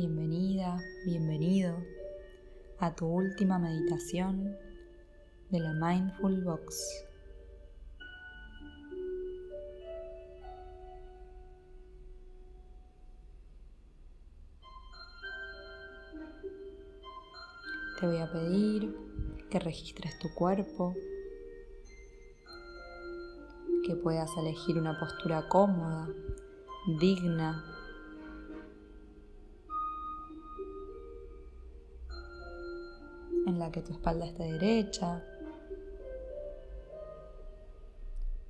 Bienvenida, bienvenido a tu última meditación de la Mindful Box. Te voy a pedir que registres tu cuerpo, que puedas elegir una postura cómoda, digna que tu espalda esté derecha,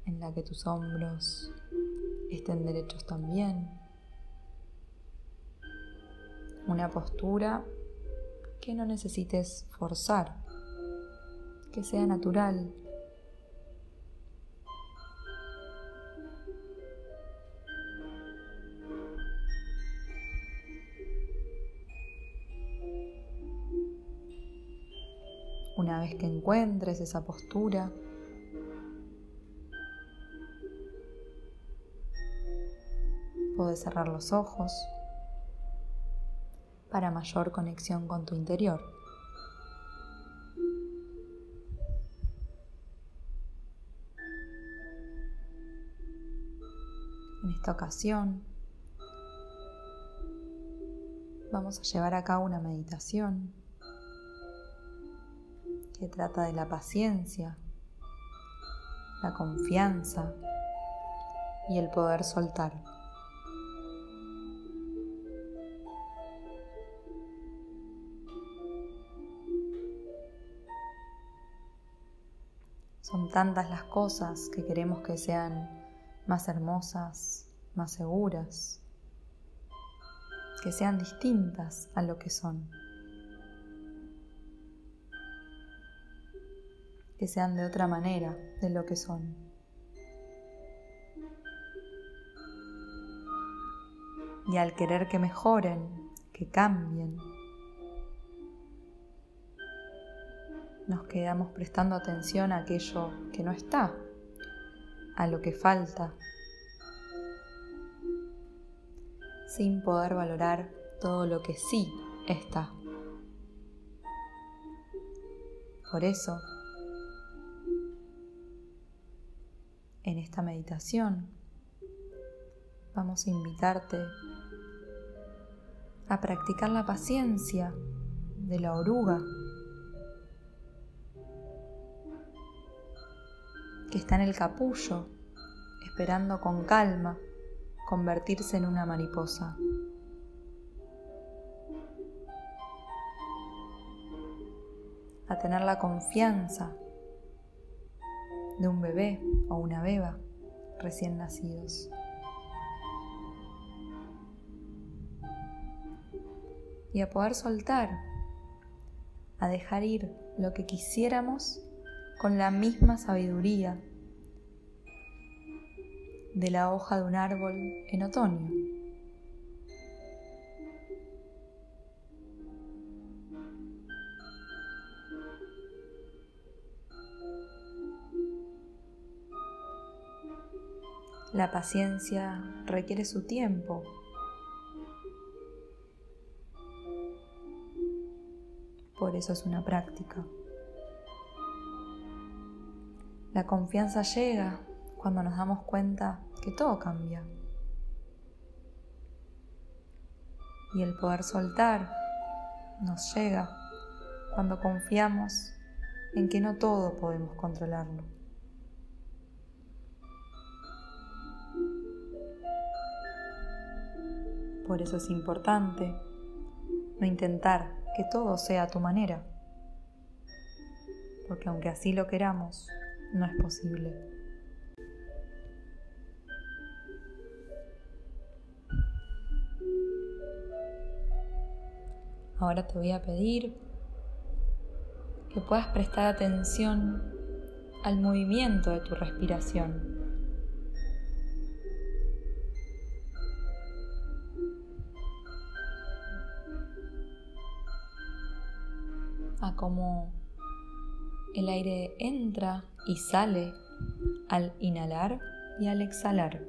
en la que tus hombros estén derechos también. Una postura que no necesites forzar, que sea natural. Que encuentres esa postura, puedes cerrar los ojos para mayor conexión con tu interior. En esta ocasión vamos a llevar a cabo una meditación que trata de la paciencia, la confianza y el poder soltar. Son tantas las cosas que queremos que sean más hermosas, más seguras, que sean distintas a lo que son. Que sean de otra manera de lo que son. Y al querer que mejoren, que cambien, nos quedamos prestando atención a aquello que no está, a lo que falta, sin poder valorar todo lo que sí está. Por eso, meditación vamos a invitarte a practicar la paciencia de la oruga que está en el capullo esperando con calma convertirse en una mariposa. A tener la confianza de un bebé o una beba recién nacidos. Y a poder soltar, a dejar ir lo que quisiéramos con la misma sabiduría de la hoja de un árbol en otoño. La paciencia requiere su tiempo. Por eso es una práctica. La confianza llega cuando nos damos cuenta que todo cambia. Y el poder soltar nos llega cuando confiamos en que no todo podemos controlarlo. Por eso es importante no intentar que todo sea a tu manera, porque aunque así lo queramos, no es posible. Ahora te voy a pedir que puedas prestar atención al movimiento de tu respiración. A cómo el aire entra y sale al inhalar y al exhalar.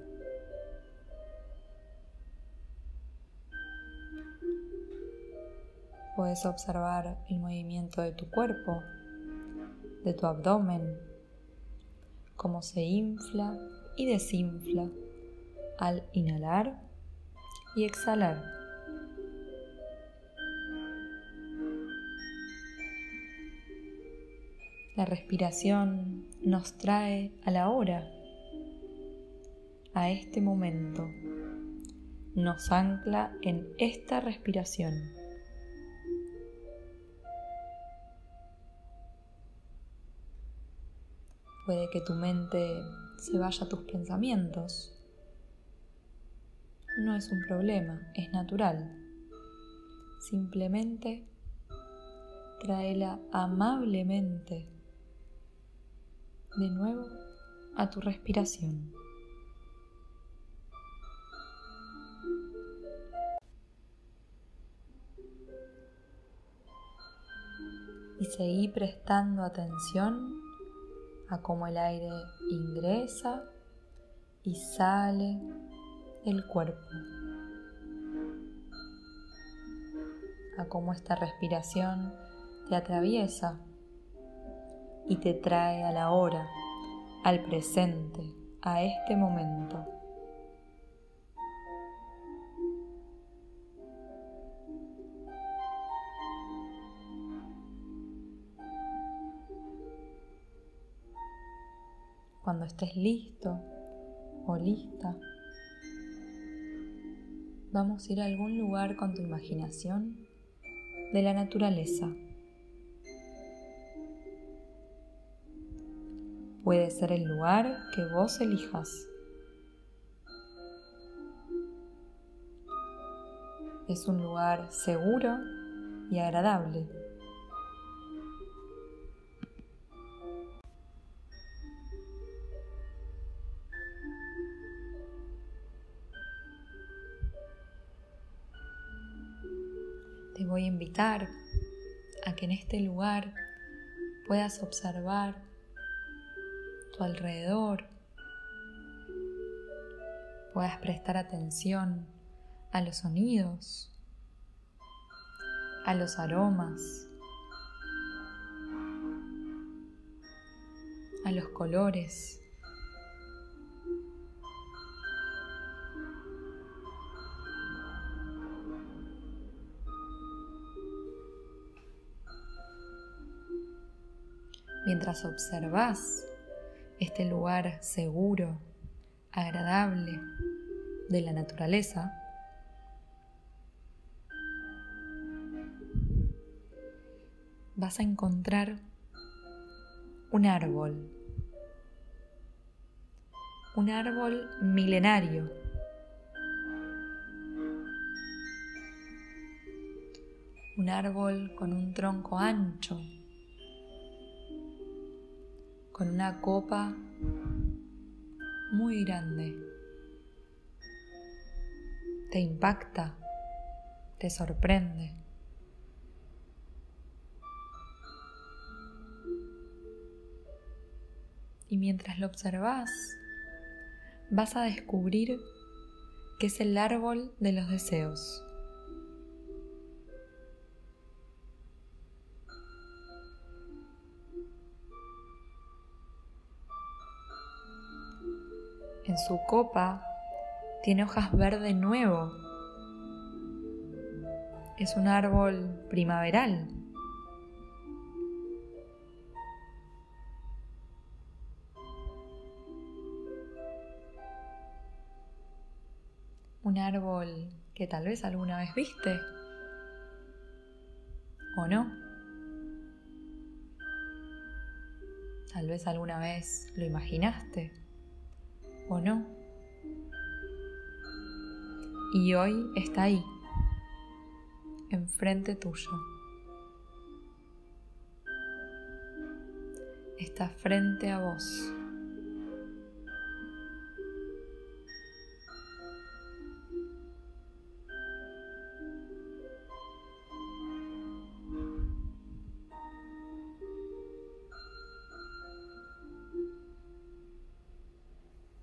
Puedes observar el movimiento de tu cuerpo, de tu abdomen, cómo se infla y desinfla al inhalar y exhalar. La respiración nos trae a la hora, a este momento, nos ancla en esta respiración. Puede que tu mente se vaya a tus pensamientos. No es un problema, es natural. Simplemente tráela amablemente de nuevo a tu respiración. Y seguí prestando atención a cómo el aire ingresa y sale del cuerpo, a cómo esta respiración te atraviesa y te trae a la hora, al presente, a este momento. Cuando estés listo o lista, vamos a ir a algún lugar con tu imaginación de la naturaleza. Puede ser el lugar que vos elijas. Es un lugar seguro y agradable. Te voy a invitar a que en este lugar puedas observar alrededor, puedas prestar atención a los sonidos, a los aromas, a los colores. Mientras observas este lugar seguro, agradable de la naturaleza, vas a encontrar un árbol, un árbol milenario. Un árbol con un tronco ancho, con una copa muy grande. Te impacta, te sorprende. Y mientras lo observas, vas a descubrir que es el árbol de los deseos. En su copa tiene hojas verde nuevo. Es un árbol primaveral. Un árbol que tal vez alguna vez viste. ¿O no? Tal vez alguna vez lo imaginaste o no. Y hoy está ahí, enfrente tuyo. Está frente a vos.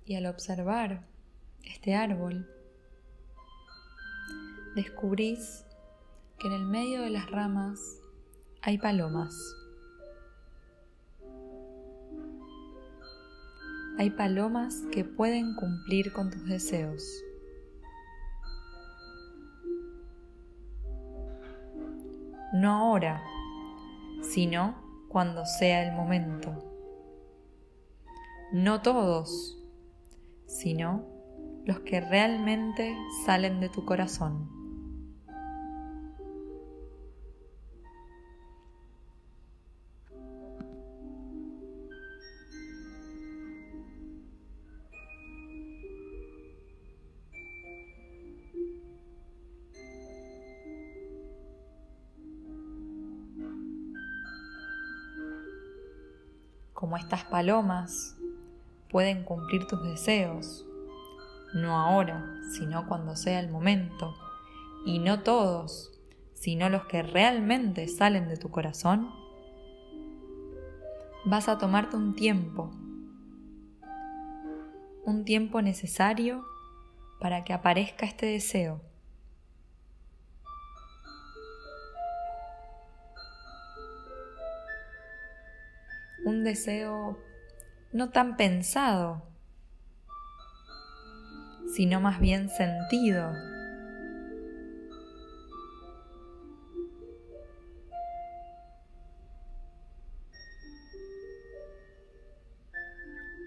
Y al observar este árbol, descubrís que en el medio de las ramas hay palomas. Hay palomas que pueden cumplir con tus deseos. No ahora, sino cuando sea el momento. No todos, sino los que realmente salen de tu corazón. como estas palomas, pueden cumplir tus deseos, no ahora, sino cuando sea el momento, y no todos, sino los que realmente salen de tu corazón, vas a tomarte un tiempo, un tiempo necesario para que aparezca este deseo. Un deseo no tan pensado, sino más bien sentido.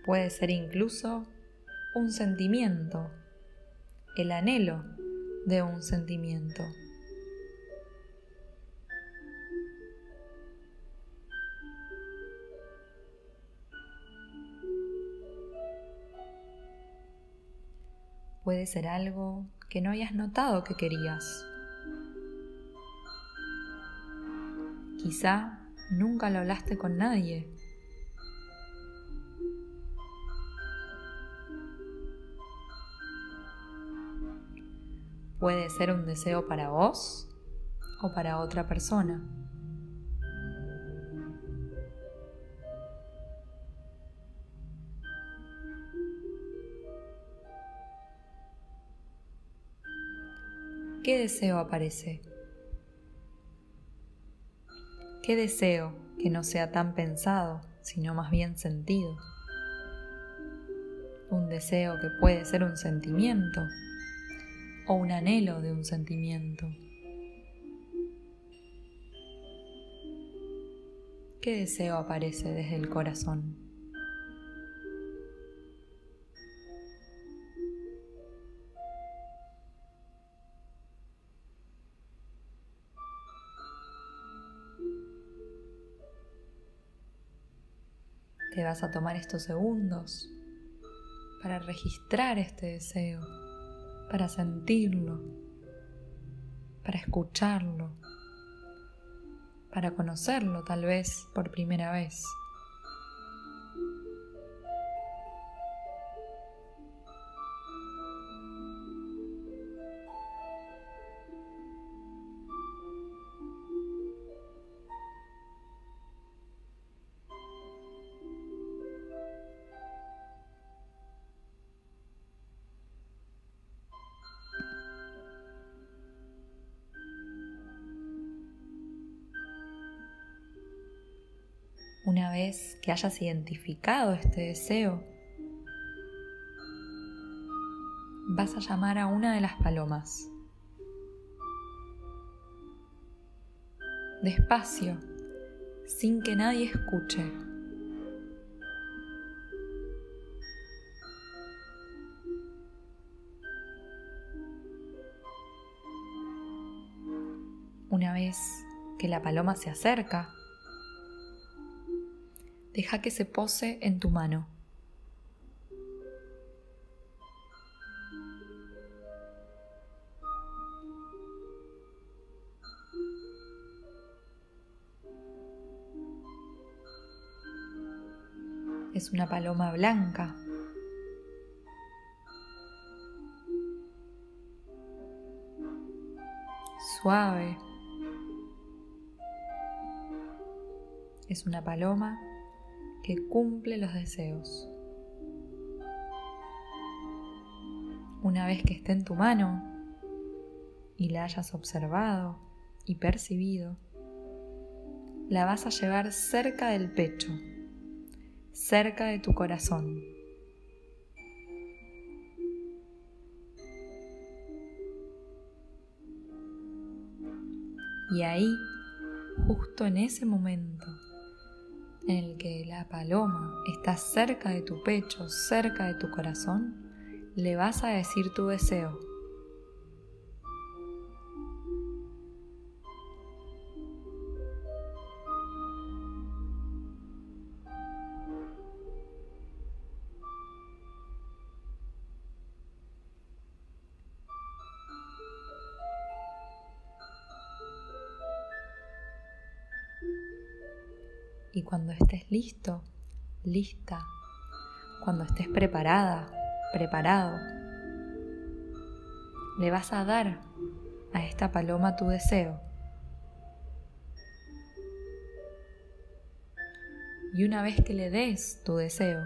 Puede ser incluso un sentimiento, el anhelo de un sentimiento. Puede ser algo que no hayas notado que querías. Quizá nunca lo hablaste con nadie. Puede ser un deseo para vos o para otra persona. ¿Qué deseo aparece? ¿Qué deseo que no sea tan pensado, sino más bien sentido? Un deseo que puede ser un sentimiento o un anhelo de un sentimiento. ¿Qué deseo aparece desde el corazón? Te vas a tomar estos segundos para registrar este deseo, para sentirlo, para escucharlo, para conocerlo tal vez por primera vez. Una vez que hayas identificado este deseo, vas a llamar a una de las palomas. Despacio, sin que nadie escuche. Una vez que la paloma se acerca, deja que se pose en tu mano. Es una paloma blanca. Suave. Es una paloma que cumple los deseos. Una vez que esté en tu mano y la hayas observado y percibido, la vas a llevar cerca del pecho, cerca de tu corazón. Y ahí, justo en ese momento en el que la paloma está cerca de tu pecho, cerca de tu corazón, le vas a decir tu deseo. Listo, lista, cuando estés preparada, preparado, le vas a dar a esta paloma tu deseo. Y una vez que le des tu deseo,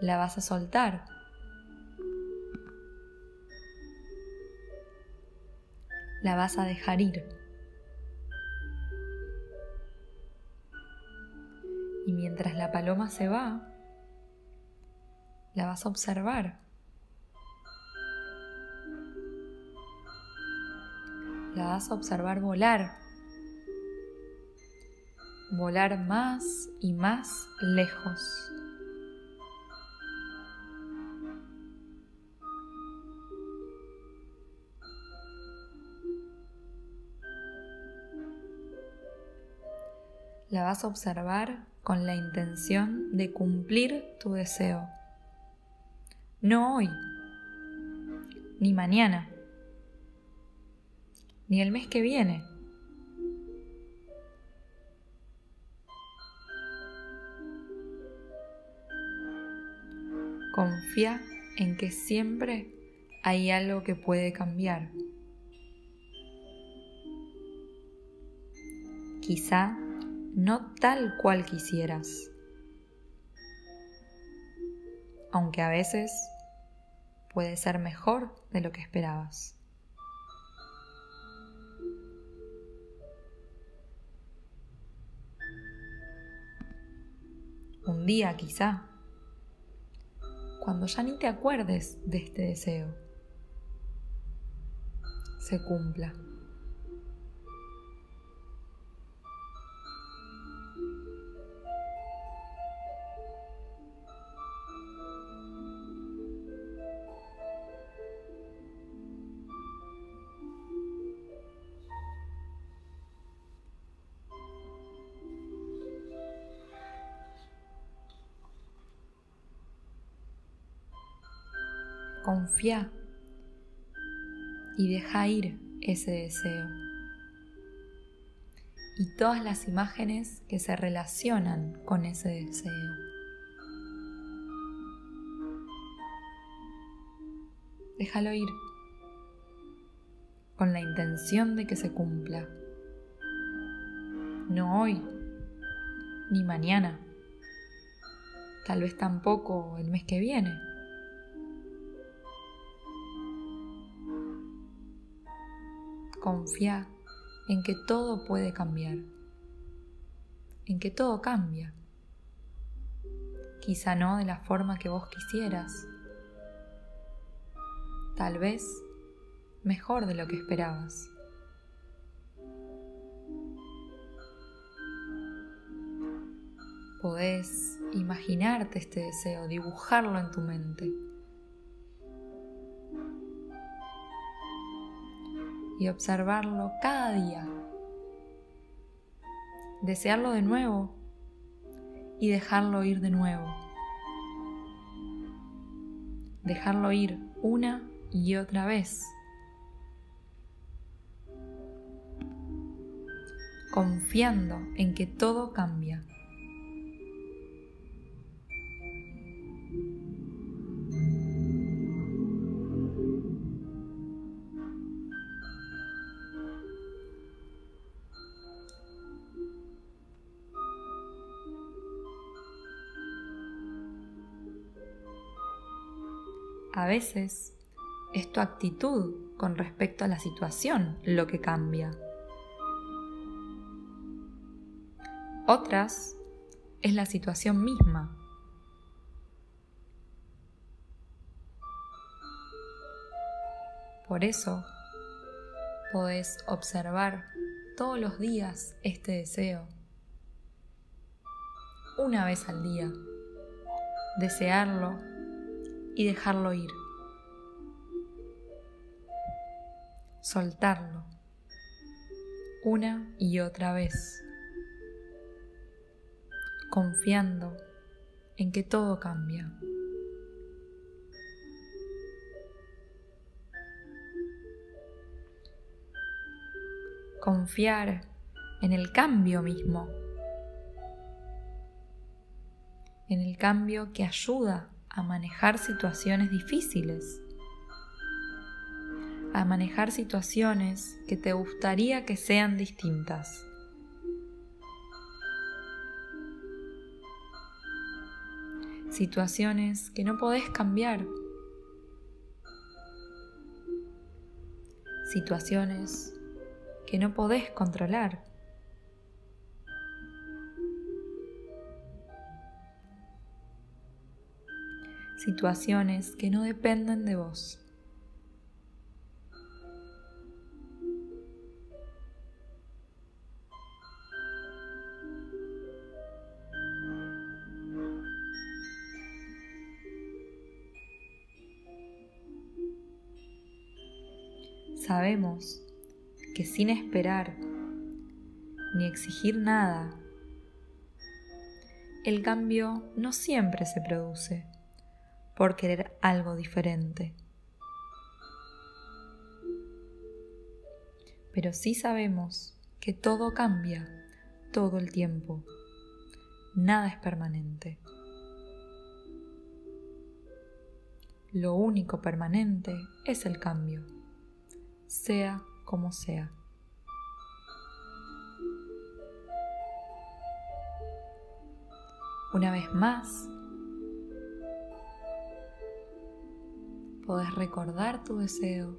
la vas a soltar. La vas a dejar ir. Mientras la paloma se va, la vas a observar. La vas a observar volar. Volar más y más lejos. La vas a observar con la intención de cumplir tu deseo. No hoy, ni mañana, ni el mes que viene. Confía en que siempre hay algo que puede cambiar. Quizá no tal cual quisieras. Aunque a veces puede ser mejor de lo que esperabas. Un día quizá, cuando ya ni te acuerdes de este deseo, se cumpla. Confía y deja ir ese deseo. Y todas las imágenes que se relacionan con ese deseo. Déjalo ir con la intención de que se cumpla. No hoy, ni mañana, tal vez tampoco el mes que viene confía en que todo puede cambiar, en que todo cambia. Quizá no de la forma que vos quisieras, tal vez mejor de lo que esperabas. Podés imaginarte este deseo, dibujarlo en tu mente. Y observarlo cada día. Desearlo de nuevo y dejarlo ir de nuevo. Dejarlo ir una y otra vez. Confiando en que todo cambia. Veces es tu actitud con respecto a la situación lo que cambia. Otras es la situación misma. Por eso podés observar todos los días este deseo. Una vez al día. Desearlo y dejarlo ir. Soltarlo. Una y otra vez. Confiando en que todo cambia. confiar en el cambio mismo, en el cambio que ayuda a manejar situaciones difíciles, a manejar situaciones que te gustaría que sean distintas. Situaciones que no podés cambiar. Situaciones que no podés controlar. Situaciones que no dependen de vos. Que sin esperar ni exigir nada, el cambio no siempre se produce por querer algo diferente. Pero sí sabemos que todo cambia todo el tiempo. Nada es permanente. Lo único permanente es el cambio, sea como sea. Una vez más, podés recordar tu deseo,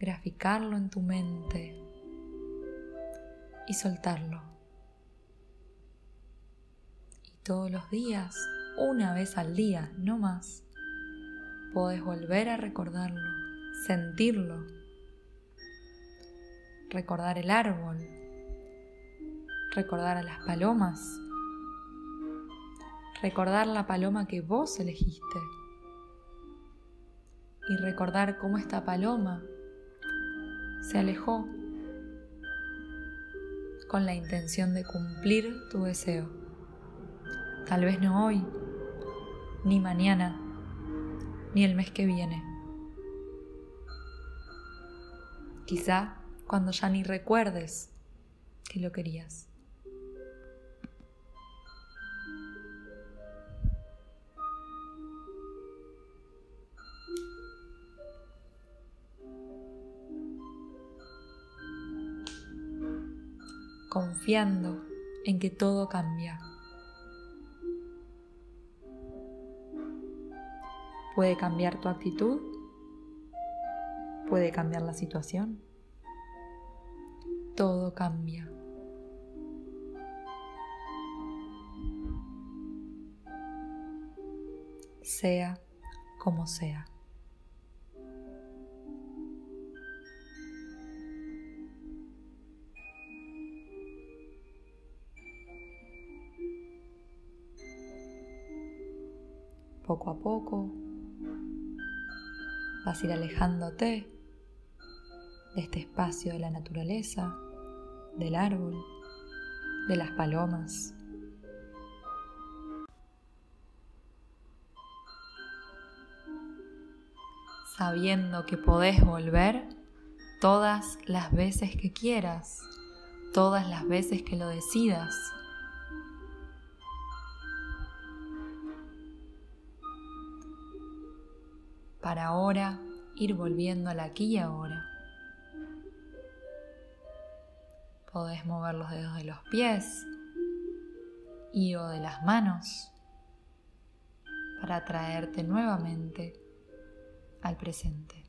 graficarlo en tu mente y soltarlo. Y todos los días, una vez al día, no más, podés volver a recordarlo, sentirlo recordar el árbol, recordar a las palomas, recordar la paloma que vos elegiste y recordar cómo esta paloma se alejó con la intención de cumplir tu deseo. Tal vez no hoy, ni mañana, ni el mes que viene. Quizá cuando ya ni recuerdes que lo querías. confiando en que todo cambia. Puede cambiar tu actitud, puede cambiar la situación todo cambia. Sea como sea. Poco a poco vas a ir alejándote de este espacio de la naturaleza del árbol, de las palomas. Sabiendo que podés volver todas las veces que quieras, todas las veces que lo decidas. Para ahora ir volviendo al aquí y ahora. Podés mover los dedos de los pies y o de las manos para traerte nuevamente al presente.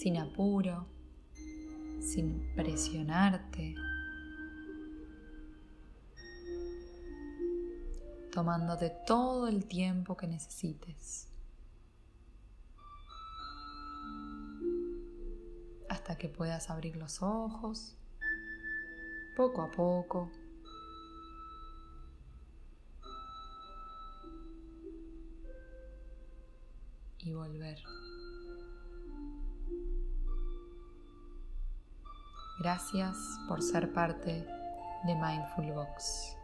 sin apuro sin presionarte, tomándote todo el tiempo que necesites. Hasta que puedas abrir los ojos poco a poco. Gracias por ser parte de Mindful Box.